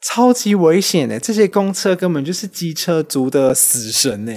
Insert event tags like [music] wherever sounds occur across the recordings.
超级危险的，这些公车根本就是机车族的死神呢。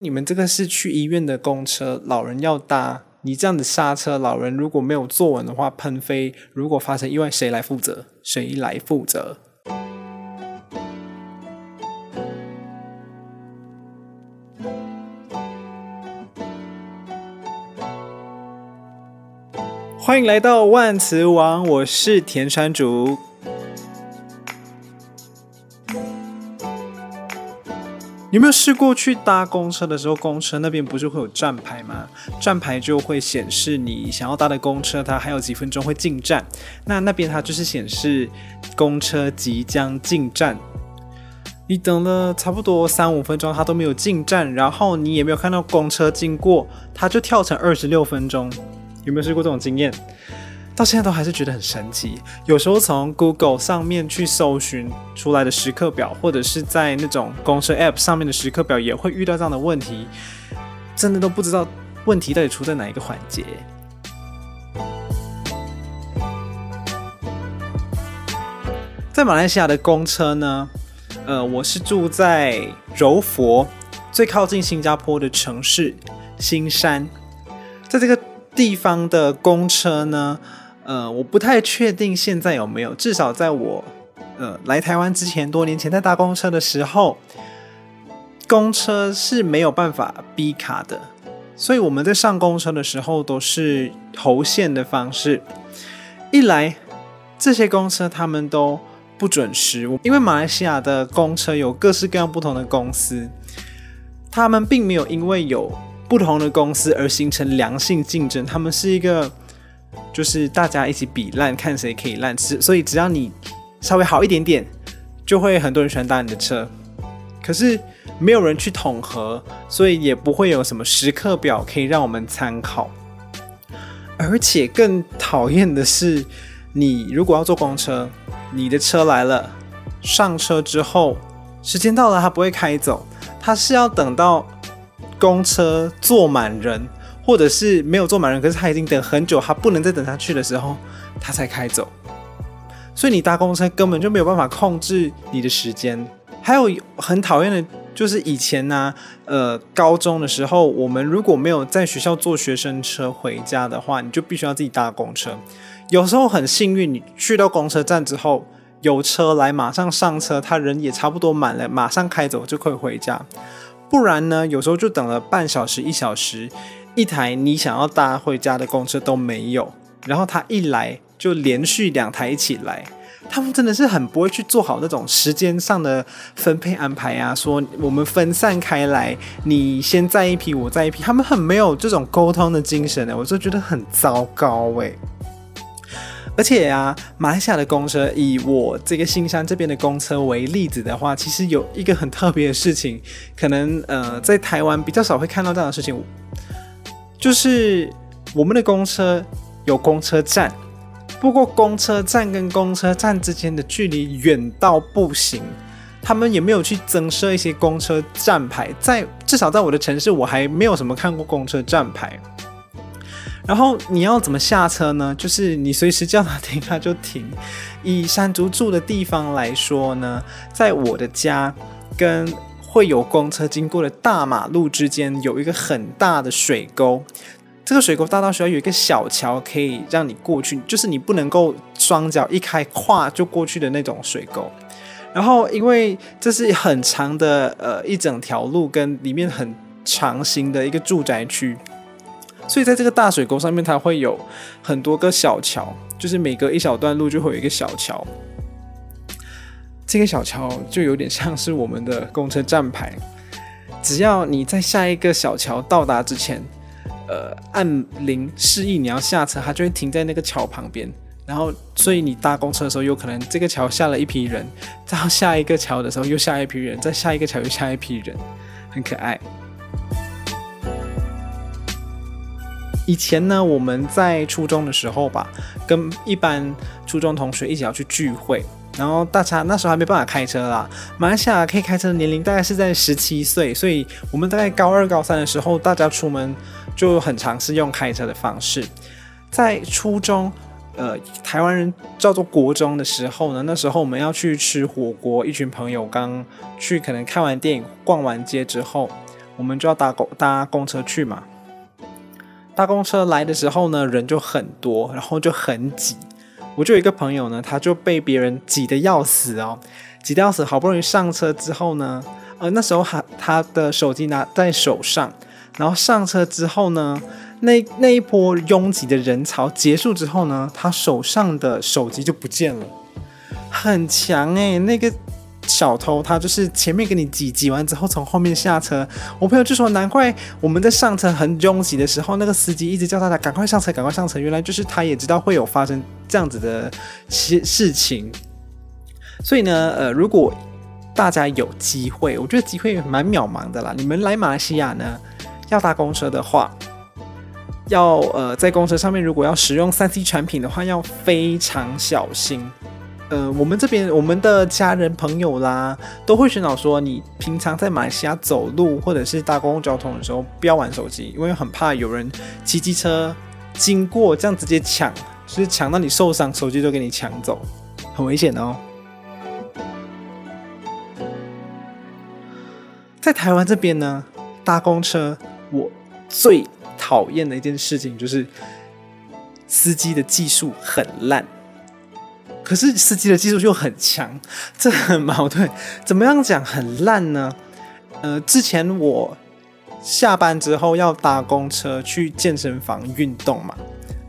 你们这个是去医院的公车，老人要搭，你这样子刹车，老人如果没有坐稳的话喷飞，如果发生意外，谁来负责？谁来负责？欢迎来到万磁王，我是田山竹。有没有试过去搭公车的时候，公车那边不是会有站牌吗？站牌就会显示你想要搭的公车，它还有几分钟会进站。那那边它就是显示公车即将进站。你等了差不多三五分钟，它都没有进站，然后你也没有看到公车经过，它就跳成二十六分钟。有没有试过这种经验？到现在都还是觉得很神奇。有时候从 Google 上面去搜寻出来的时刻表，或者是在那种公车 App 上面的时刻表，也会遇到这样的问题。真的都不知道问题到底出在哪一个环节。在马来西亚的公车呢，呃，我是住在柔佛，最靠近新加坡的城市新山，在这个地方的公车呢。呃，我不太确定现在有没有，至少在我呃来台湾之前，多年前在搭公车的时候，公车是没有办法哔卡的，所以我们在上公车的时候都是投线的方式。一来，这些公车他们都不准时，因为马来西亚的公车有各式各样不同的公司，他们并没有因为有不同的公司而形成良性竞争，他们是一个。就是大家一起比烂，看谁可以烂吃。所以只要你稍微好一点点，就会很多人喜欢搭你的车。可是没有人去统合，所以也不会有什么时刻表可以让我们参考。而且更讨厌的是，你如果要坐公车，你的车来了，上车之后，时间到了，他不会开走，他是要等到公车坐满人。或者是没有坐满人，可是他已经等很久，他不能再等下去的时候，他才开走。所以你搭公车根本就没有办法控制你的时间。还有很讨厌的就是以前呢、呃，高中的时候，我们如果没有在学校坐学生车回家的话，你就必须要自己搭公车。有时候很幸运，你去到公车站之后，有车来，马上上车，他人也差不多满了，马上开走就可以回家。不然呢，有时候就等了半小时、一小时。一台你想要搭回家的公车都没有，然后他一来就连续两台一起来，他们真的是很不会去做好那种时间上的分配安排啊，说我们分散开来，你先载一批，我载一批，他们很没有这种沟通的精神呢，我就觉得很糟糕哎。而且啊，马来西亚的公车，以我这个新山这边的公车为例子的话，其实有一个很特别的事情，可能呃在台湾比较少会看到这样的事情。就是我们的公车有公车站，不过公车站跟公车站之间的距离远到不行，他们也没有去增设一些公车站牌，在至少在我的城市，我还没有什么看过公车站牌。然后你要怎么下车呢？就是你随时叫他停，他就停。以山竹住的地方来说呢，在我的家跟会有公车经过的大马路之间有一个很大的水沟，这个水沟大到需要有一个小桥可以让你过去，就是你不能够双脚一开跨就过去的那种水沟。然后因为这是很长的呃一整条路跟里面很长型的一个住宅区，所以在这个大水沟上面它会有很多个小桥，就是每隔一小段路就会有一个小桥。这个小桥就有点像是我们的公车站牌，只要你在下一个小桥到达之前，呃，按铃示意你要下车，它就会停在那个桥旁边。然后，所以你搭公车的时候，有可能这个桥下了一批人，到下一个桥的时候又下一批人，再下一个桥又下一批人，很可爱。以前呢，我们在初中的时候吧，跟一般初中同学一起要去聚会。然后大家那时候还没办法开车啦，马来西亚可以开车的年龄大概是在十七岁，所以我们大概高二、高三的时候，大家出门就很尝试用开车的方式。在初中，呃，台湾人叫做国中的时候呢，那时候我们要去吃火锅，一群朋友刚去，可能看完电影、逛完街之后，我们就要搭公搭公车去嘛。搭公车来的时候呢，人就很多，然后就很挤。我就有一个朋友呢，他就被别人挤得要死哦，挤得要死。好不容易上车之后呢，呃，那时候他他的手机拿在手上，然后上车之后呢，那那一波拥挤的人潮结束之后呢，他手上的手机就不见了，很强诶，那个。小偷他就是前面给你挤挤完之后从后面下车，我朋友就说难怪我们在上车很拥挤的时候，那个司机一直叫大家赶快上车，赶快上车。原来就是他也知道会有发生这样子的事事情，所以呢，呃，如果大家有机会，我觉得机会蛮渺茫的啦。你们来马来西亚呢，要搭公车的话，要呃在公车上面如果要使用三 C 产品的话，要非常小心。呃，我们这边我们的家人朋友啦，都会宣导说，你平常在马来西亚走路或者是搭公共交通的时候，不要玩手机，因为很怕有人骑机车经过，这样直接抢，就是抢到你受伤，手机都给你抢走，很危险哦。在台湾这边呢，搭公车我最讨厌的一件事情就是司机的技术很烂。可是司机的技术就很强，这很矛盾。怎么样讲很烂呢？呃，之前我下班之后要搭公车去健身房运动嘛，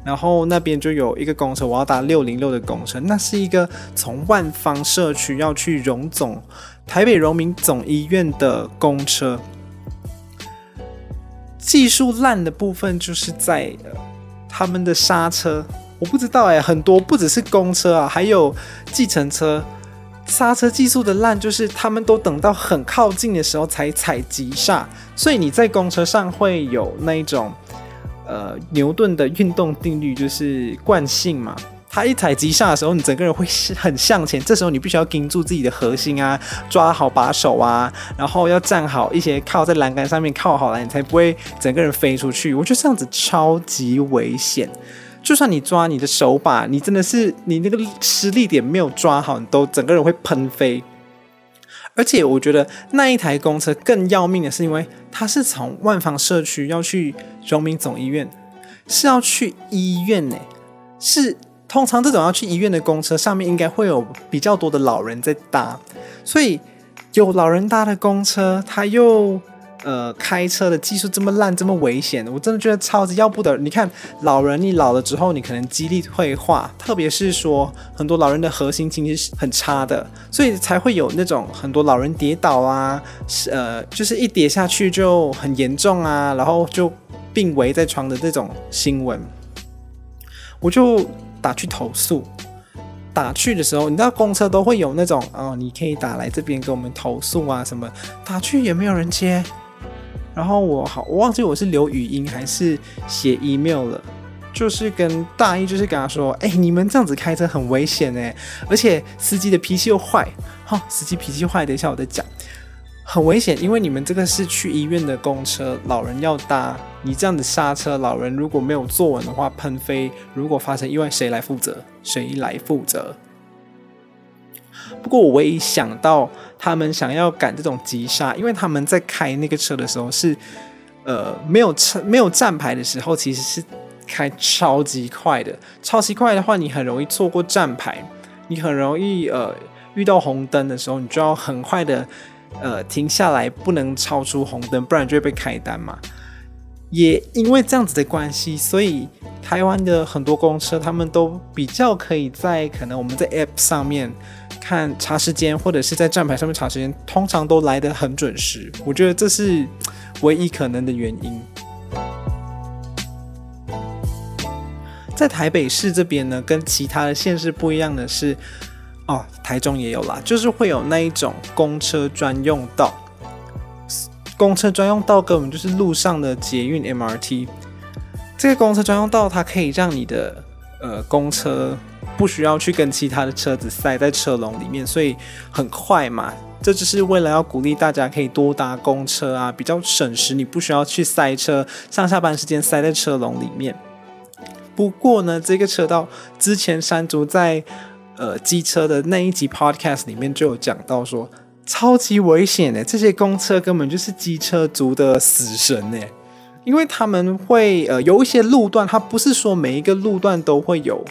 然后那边就有一个公车，我要搭六零六的公车，那是一个从万芳社区要去荣总台北荣民总医院的公车。技术烂的部分就是在他们的刹车。我不知道哎，很多不只是公车啊，还有计程车，刹车技术的烂，就是他们都等到很靠近的时候才踩急刹，所以你在公车上会有那一种，呃，牛顿的运动定律，就是惯性嘛。他一踩急刹的时候，你整个人会很向前，这时候你必须要盯住自己的核心啊，抓好把手啊，然后要站好一些，靠在栏杆上面靠好了，你才不会整个人飞出去。我觉得这样子超级危险。就算你抓你的手把，你真的是你那个施力点没有抓好，你都整个人会喷飞。而且我觉得那一台公车更要命的是，因为它是从万方社区要去荣民总医院，是要去医院呢。是通常这种要去医院的公车上面应该会有比较多的老人在搭，所以有老人搭的公车，它又。呃，开车的技术这么烂，这么危险，我真的觉得超级要不得。你看，老人你老了之后，你可能肌力退化，特别是说很多老人的核心其实是很差的，所以才会有那种很多老人跌倒啊，呃，就是一跌下去就很严重啊，然后就病危在床的这种新闻，我就打去投诉。打去的时候，你知道公车都会有那种哦，你可以打来这边给我们投诉啊什么，打去也没有人接。然后我好，我忘记我是留语音还是写 email 了，就是跟大意，就是跟他说，哎，你们这样子开车很危险哎，而且司机的脾气又坏，哈、司机脾气坏，等一下我再讲，很危险，因为你们这个是去医院的公车，老人要搭，你这样子刹车，老人如果没有坐稳的话喷飞，如果发生意外，谁来负责？谁来负责？不过我唯一想到他们想要赶这种急刹，因为他们在开那个车的时候是，呃，没有车没有站牌的时候，其实是开超级快的。超级快的话，你很容易错过站牌，你很容易呃遇到红灯的时候，你就要很快的呃停下来，不能超出红灯，不然就会被开单嘛。也因为这样子的关系，所以台湾的很多公车他们都比较可以在可能我们在 App 上面。看查时间，或者是在站牌上面查时间，通常都来得很准时。我觉得这是唯一可能的原因。在台北市这边呢，跟其他的县市不一样的是，哦，台中也有啦，就是会有那一种公车专用道。公车专用道根本就是路上的捷运 MRT。这个公车专用道，它可以让你的呃公车。不需要去跟其他的车子塞在车龙里面，所以很快嘛。这就是为了要鼓励大家可以多搭公车啊，比较省时，你不需要去塞车，上下班时间塞在车龙里面。不过呢，这个车道之前山竹在呃机车的那一集 podcast 里面就有讲到说，超级危险的，这些公车根本就是机车族的死神呢，因为他们会呃有一些路段，它不是说每一个路段都会有。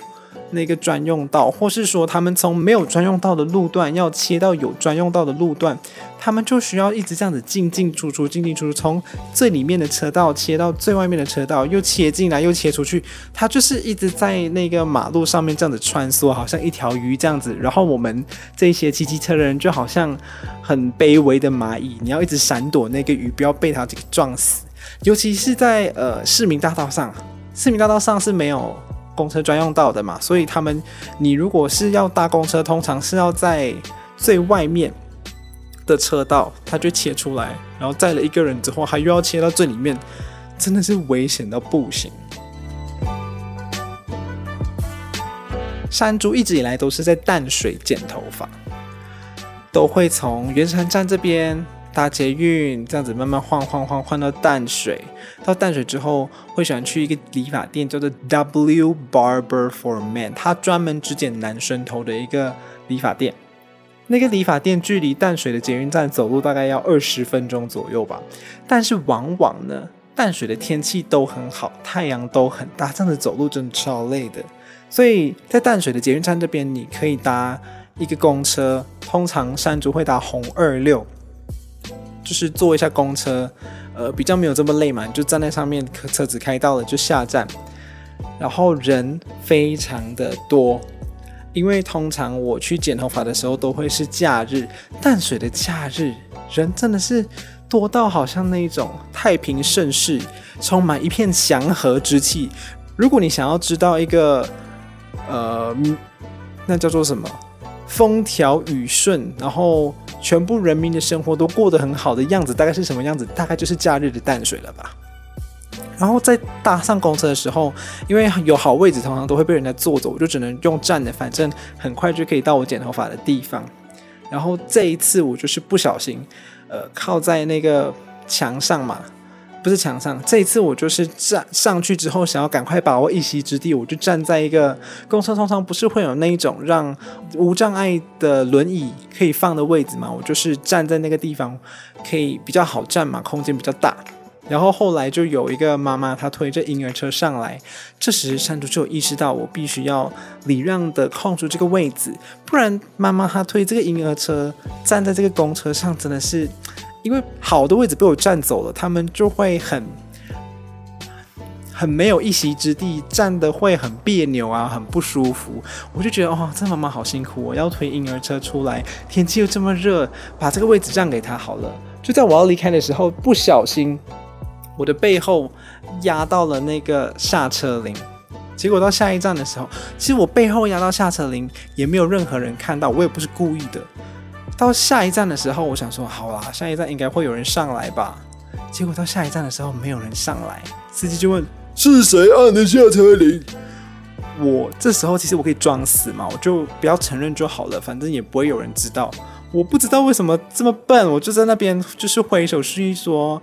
那个专用道，或是说他们从没有专用道的路段要切到有专用道的路段，他们就需要一直这样子进进出出，进进出出，从最里面的车道切到最外面的车道，又切进来又切出去，他就是一直在那个马路上面这样子穿梭，好像一条鱼这样子。然后我们这些骑机车的人就好像很卑微的蚂蚁，你要一直闪躲那个鱼，不要被它给撞死。尤其是在呃市民大道上，市民大道上是没有。公车专用道的嘛，所以他们，你如果是要搭公车，通常是要在最外面的车道，他就切出来，然后载了一个人之后，还又要切到最里面，真的是危险到不行。山猪一直以来都是在淡水剪头发，都会从圆山站这边。搭捷运这样子慢慢晃晃晃晃到淡水，到淡水之后会喜欢去一个理发店，叫做 W Barber for Men，他专门只剪男生头的一个理发店。那个理发店距离淡水的捷运站走路大概要二十分钟左右吧。但是往往呢，淡水的天气都很好，太阳都很大，这样子走路真的超累的。所以在淡水的捷运站这边，你可以搭一个公车，通常山竹会搭红二六。就是坐一下公车，呃，比较没有这么累嘛，就站在上面，车子开到了就下站，然后人非常的多，因为通常我去剪头发的时候都会是假日，淡水的假日人真的是多到好像那一种太平盛世，充满一片祥和之气。如果你想要知道一个，呃，那叫做什么，风调雨顺，然后。全部人民的生活都过得很好的样子，大概是什么样子？大概就是假日的淡水了吧。然后在搭上公车的时候，因为有好位置，通常都会被人家坐走，我就只能用站的，反正很快就可以到我剪头发的地方。然后这一次我就是不小心，呃，靠在那个墙上嘛。不是墙上，这一次我就是站上去之后，想要赶快把握一席之地，我就站在一个公车通常不是会有那一种让无障碍的轮椅可以放的位置嘛？我就是站在那个地方，可以比较好站嘛，空间比较大。然后后来就有一个妈妈，她推着婴儿车上来，这时山竹就意识到我必须要礼让的空出这个位置，不然妈妈她推这个婴儿车站在这个公车上真的是。因为好的位置被我占走了，他们就会很很没有一席之地，站的会很别扭啊，很不舒服。我就觉得哦，这妈妈好辛苦，我要推婴儿车出来，天气又这么热，把这个位置让给她好了。就在我要离开的时候，不小心我的背后压到了那个刹车铃，结果到下一站的时候，其实我背后压到刹车铃也没有任何人看到，我也不是故意的。到下一站的时候，我想说好啦，下一站应该会有人上来吧。结果到下一站的时候，没有人上来，司机就问是谁按的下车铃。我这时候其实我可以装死嘛，我就不要承认就好了，反正也不会有人知道。我不知道为什么这么笨，我就在那边就是挥手示意说，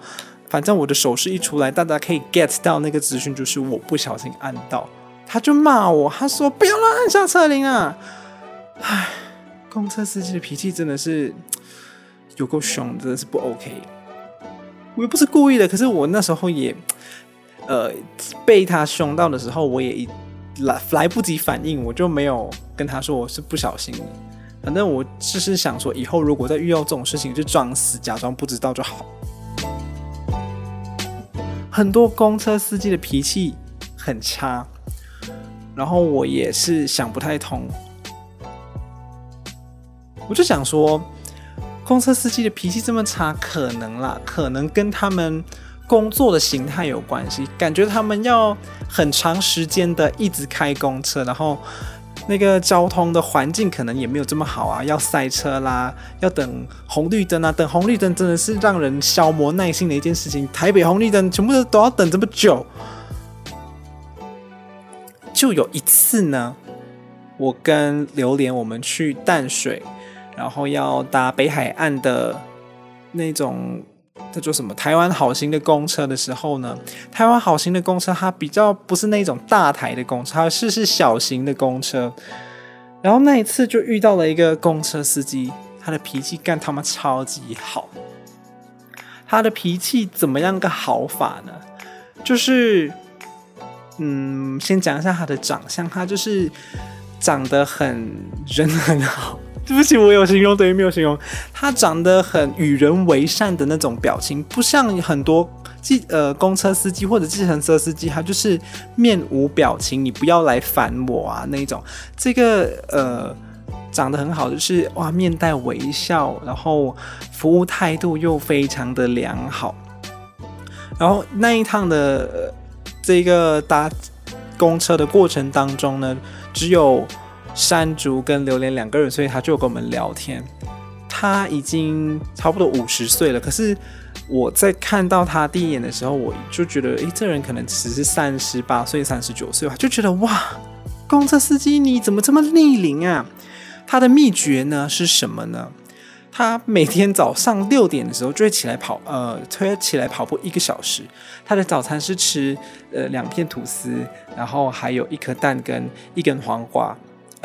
反正我的手势一出来，大家可以 get 到那个资讯，就是我不小心按到。他就骂我，他说不要乱按下车铃啊，唉。公车司机的脾气真的是 [tsk] 有够凶，真的是不 OK。我又不是故意的，可是我那时候也 [tsk] 呃被他凶到的时候，我也来来不及反应，我就没有跟他说我是不小心。反正我只是想说，以后如果再遇到这种事情，就装死，假装不知道就好。很多公车司机的脾气很差，然后我也是想不太通。我就想说，公车司机的脾气这么差，可能啦，可能跟他们工作的形态有关系。感觉他们要很长时间的一直开公车，然后那个交通的环境可能也没有这么好啊，要塞车啦，要等红绿灯啊，等红绿灯真的是让人消磨耐心的一件事情。台北红绿灯全部都都要等这么久，就有一次呢，我跟榴莲我们去淡水。然后要搭北海岸的那种叫做什么台湾好行的公车的时候呢，台湾好行的公车它比较不是那种大台的公车，它是是小型的公车。然后那一次就遇到了一个公车司机，他的脾气干他妈超级好。他的脾气怎么样个好法呢？就是，嗯，先讲一下他的长相，他就是长得很人很好。对不起，我有形容等于没有形容。他长得很与人为善的那种表情，不像很多计呃公车司机或者计程车司机，他就是面无表情，你不要来烦我啊那种。这个呃长得很好，就是哇面带微笑，然后服务态度又非常的良好。然后那一趟的、这个搭公车的过程当中呢，只有。山竹跟榴莲两个人，所以他就跟我们聊天。他已经差不多五十岁了，可是我在看到他第一眼的时候，我就觉得，诶，这人可能只是三十八岁、三十九岁吧，就觉得哇，公车司机你怎么这么逆龄啊？他的秘诀呢是什么呢？他每天早上六点的时候就会起来跑，呃，会起来跑步一个小时。他的早餐是吃呃两片吐司，然后还有一颗蛋跟一根黄瓜。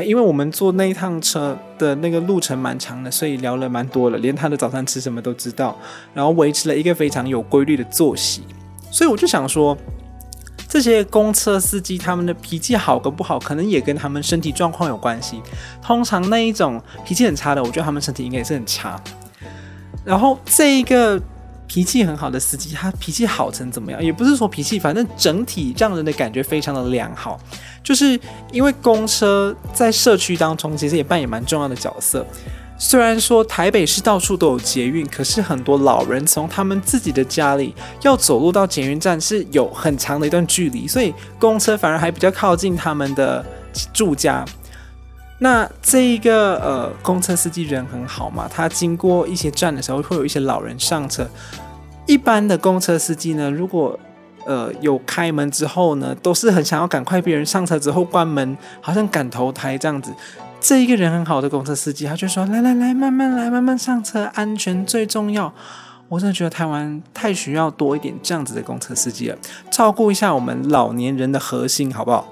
因为我们坐那一趟车的那个路程蛮长的，所以聊了蛮多了，连他的早餐吃什么都知道，然后维持了一个非常有规律的作息。所以我就想说，这些公车司机他们的脾气好跟不好，可能也跟他们身体状况有关系。通常那一种脾气很差的，我觉得他们身体应该也是很差。然后这一个。脾气很好的司机，他脾气好成怎么样？也不是说脾气，反正整体让人的感觉非常的良好。就是因为公车在社区当中其实也扮演蛮重要的角色。虽然说台北市到处都有捷运，可是很多老人从他们自己的家里要走路到捷运站是有很长的一段距离，所以公车反而还比较靠近他们的住家。那这一个呃，公车司机人很好嘛，他经过一些站的时候，会有一些老人上车。一般的公车司机呢，如果呃有开门之后呢，都是很想要赶快别人上车之后关门，好像赶投胎这样子。这一个人很好的公车司机，他就说：“来来来，慢慢来，慢慢上车，安全最重要。”我真的觉得台湾太需要多一点这样子的公车司机了，照顾一下我们老年人的核心，好不好？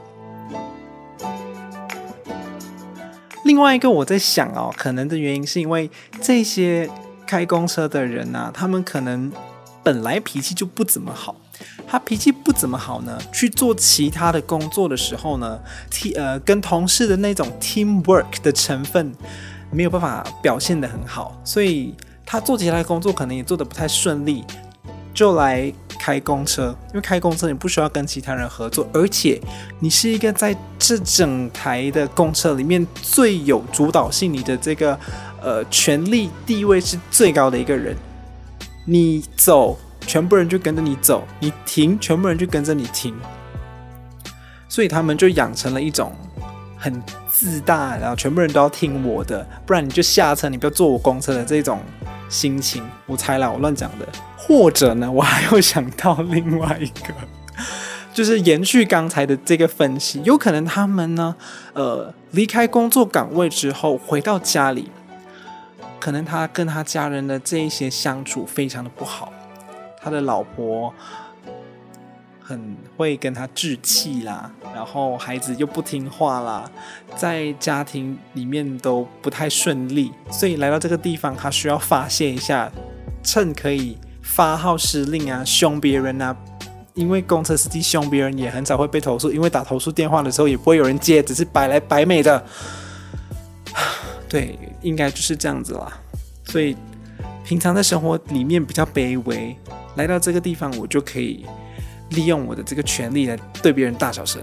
另外一个我在想哦，可能的原因是因为这些开公车的人啊，他们可能本来脾气就不怎么好。他脾气不怎么好呢，去做其他的工作的时候呢，T 呃跟同事的那种 teamwork 的成分没有办法表现得很好，所以他做其他的工作可能也做得不太顺利，就来。开公车，因为开公车你不需要跟其他人合作，而且你是一个在这整台的公车里面最有主导性，你的这个呃权力地位是最高的一个人。你走，全部人就跟着你走；你停，全部人就跟着你停。所以他们就养成了一种很自大，然后全部人都要听我的，不然你就下车，你不要坐我公车的这种心情。我猜啦，我乱讲的。或者呢，[laughs] 我还有想到另外一个，[laughs] 就是延续刚才的这个分析，有可能他们呢，呃，离开工作岗位之后回到家里，可能他跟他家人的这一些相处非常的不好，他的老婆很会跟他置气啦，然后孩子又不听话啦，在家庭里面都不太顺利，所以来到这个地方，他需要发泄一下，趁可以。发号施令啊，凶别人啊，因为公车司机凶别人也很少会被投诉，因为打投诉电话的时候也不会有人接，只是摆来摆美的。[sighs] 对，应该就是这样子啦。所以平常在生活里面比较卑微，来到这个地方，我就可以利用我的这个权利来对别人大小声。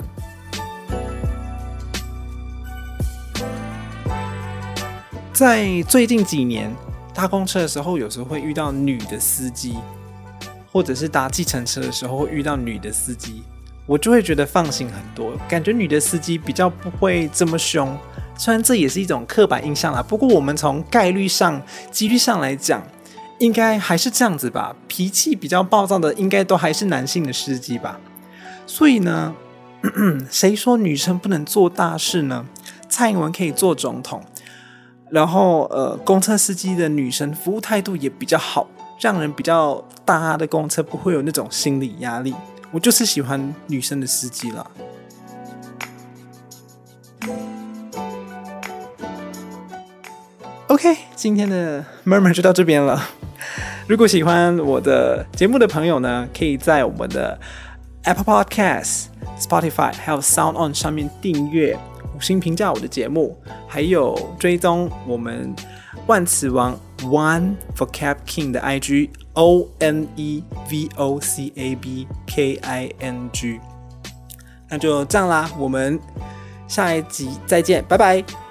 在最近几年。搭公车的时候，有时候会遇到女的司机，或者是搭计程车的时候会遇到女的司机，我就会觉得放心很多，感觉女的司机比较不会这么凶。虽然这也是一种刻板印象啦，不过我们从概率上、几率上来讲，应该还是这样子吧。脾气比较暴躁的，应该都还是男性的司机吧。所以呢，[clears throat] 谁说女生不能做大事呢？蔡英文可以做总统。然后，呃，公车司机的女生服务态度也比较好，让人比较搭的公车不会有那种心理压力。我就是喜欢女生的司机啦。OK，今天的 Murmur 就到这边了。如果喜欢我的节目的朋友呢，可以在我们的 Apple Podcast、Spotify 还有 Sound On 上面订阅、五星评价我的节目，还有追踪我们万磁王 One for Cap King 的 IG O N E V O C A B K I N G。那就这样啦，我们下一集再见，拜拜。